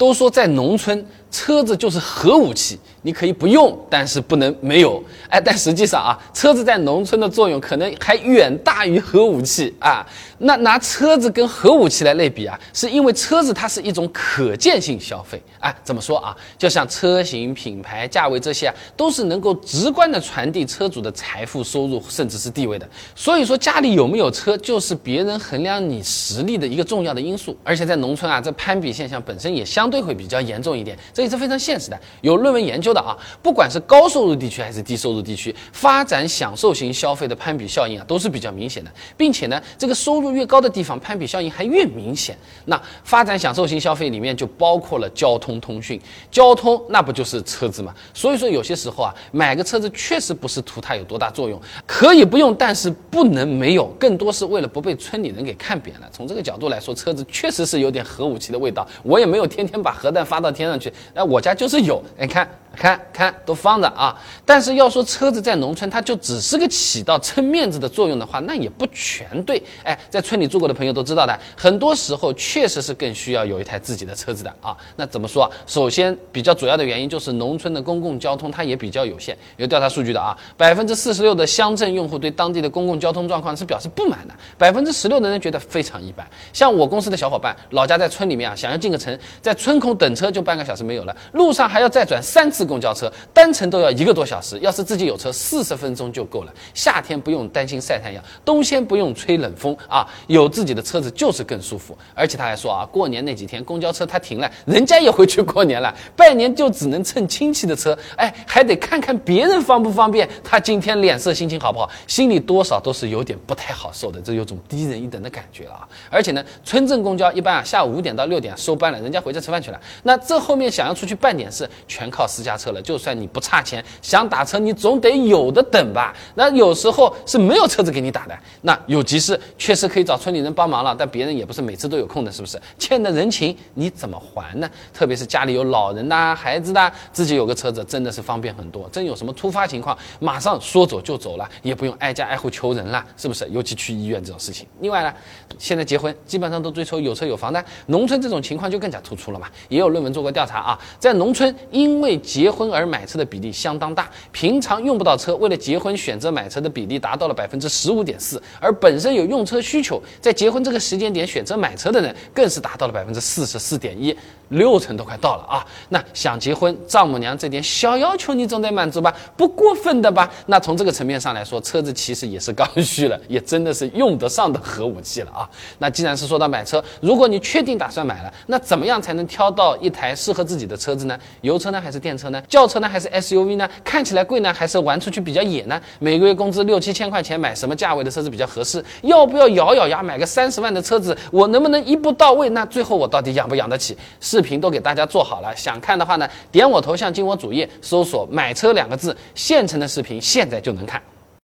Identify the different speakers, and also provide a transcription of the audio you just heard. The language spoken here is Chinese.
Speaker 1: 都说在农村。车子就是核武器，你可以不用，但是不能没有。哎，但实际上啊，车子在农村的作用可能还远大于核武器啊。那拿车子跟核武器来类比啊，是因为车子它是一种可见性消费。哎，怎么说啊？就像车型、品牌、价位这些啊，都是能够直观的传递车主的财富、收入，甚至是地位的。所以说，家里有没有车，就是别人衡量你实力的一个重要的因素。而且在农村啊，这攀比现象本身也相对会比较严重一点。也是非常现实的，有论文研究的啊，不管是高收入地区还是低收入地区，发展享受型消费的攀比效应啊，都是比较明显的，并且呢，这个收入越高的地方，攀比效应还越明显。那发展享受型消费里面就包括了交通通讯，交通那不就是车子嘛？所以说有些时候啊，买个车子确实不是图它有多大作用，可以不用，但是不能没有，更多是为了不被村里人给看扁了。从这个角度来说，车子确实是有点核武器的味道。我也没有天天把核弹发到天上去。哎，我家就是有，你看。看看都放着啊，但是要说车子在农村，它就只是个起到撑面子的作用的话，那也不全对。哎，在村里住过的朋友都知道的，很多时候确实是更需要有一台自己的车子的啊。那怎么说？首先，比较主要的原因就是农村的公共交通它也比较有限。有调查数据的啊，百分之四十六的乡镇用户对当地的公共交通状况是表示不满的，百分之十六的人觉得非常一般。像我公司的小伙伴，老家在村里面啊，想要进个城，在村口等车就半个小时没有了，路上还要再转三次。次公交车单程都要一个多小时，要是自己有车，四十分钟就够了。夏天不用担心晒太阳，冬天不用吹冷风啊，有自己的车子就是更舒服。而且他还说啊，过年那几天公交车他停了，人家也回去过年了，拜年就只能蹭亲戚的车，哎，还得看看别人方不方便。他今天脸色心情好不好，心里多少都是有点不太好受的，这有种低人一等的感觉了啊。而且呢，村镇公交一般啊，下午五点到六点收班了，人家回家吃饭去了。那这后面想要出去办点事，全靠私家。车了，就算你不差钱，想打车你总得有的等吧？那有时候是没有车子给你打的。那有急事确实可以找村里人帮忙了，但别人也不是每次都有空的，是不是？欠的人情你怎么还呢？特别是家里有老人呐、孩子呐，自己有个车子真的是方便很多。真有什么突发情况，马上说走就走了，也不用挨家挨户求人了，是不是？尤其去医院这种事情。另外呢，现在结婚基本上都追求有车有房的，农村这种情况就更加突出了嘛。也有论文做过调查啊，在农村因为结结婚而买车的比例相当大，平常用不到车，为了结婚选择买车的比例达到了百分之十五点四，而本身有用车需求，在结婚这个时间点选择买车的人更是达到了百分之四十四点一，六成都快到了啊！那想结婚，丈母娘这点小要求你总得满足吧？不过分的吧？那从这个层面上来说，车子其实也是刚需了，也真的是用得上的核武器了啊！那既然是说到买车，如果你确定打算买了，那怎么样才能挑到一台适合自己的车子呢？油车呢，还是电车？呢？轿车呢还是 SUV 呢？看起来贵呢还是玩出去比较野呢？每个月工资六七千块钱买什么价位的车子比较合适？要不要咬咬牙买个三十万的车子？我能不能一步到位？那最后我到底养不养得起？视频都给大家做好了，想看的话呢，点我头像进我主页，搜索“买车”两个字，现成的视频现在就能看。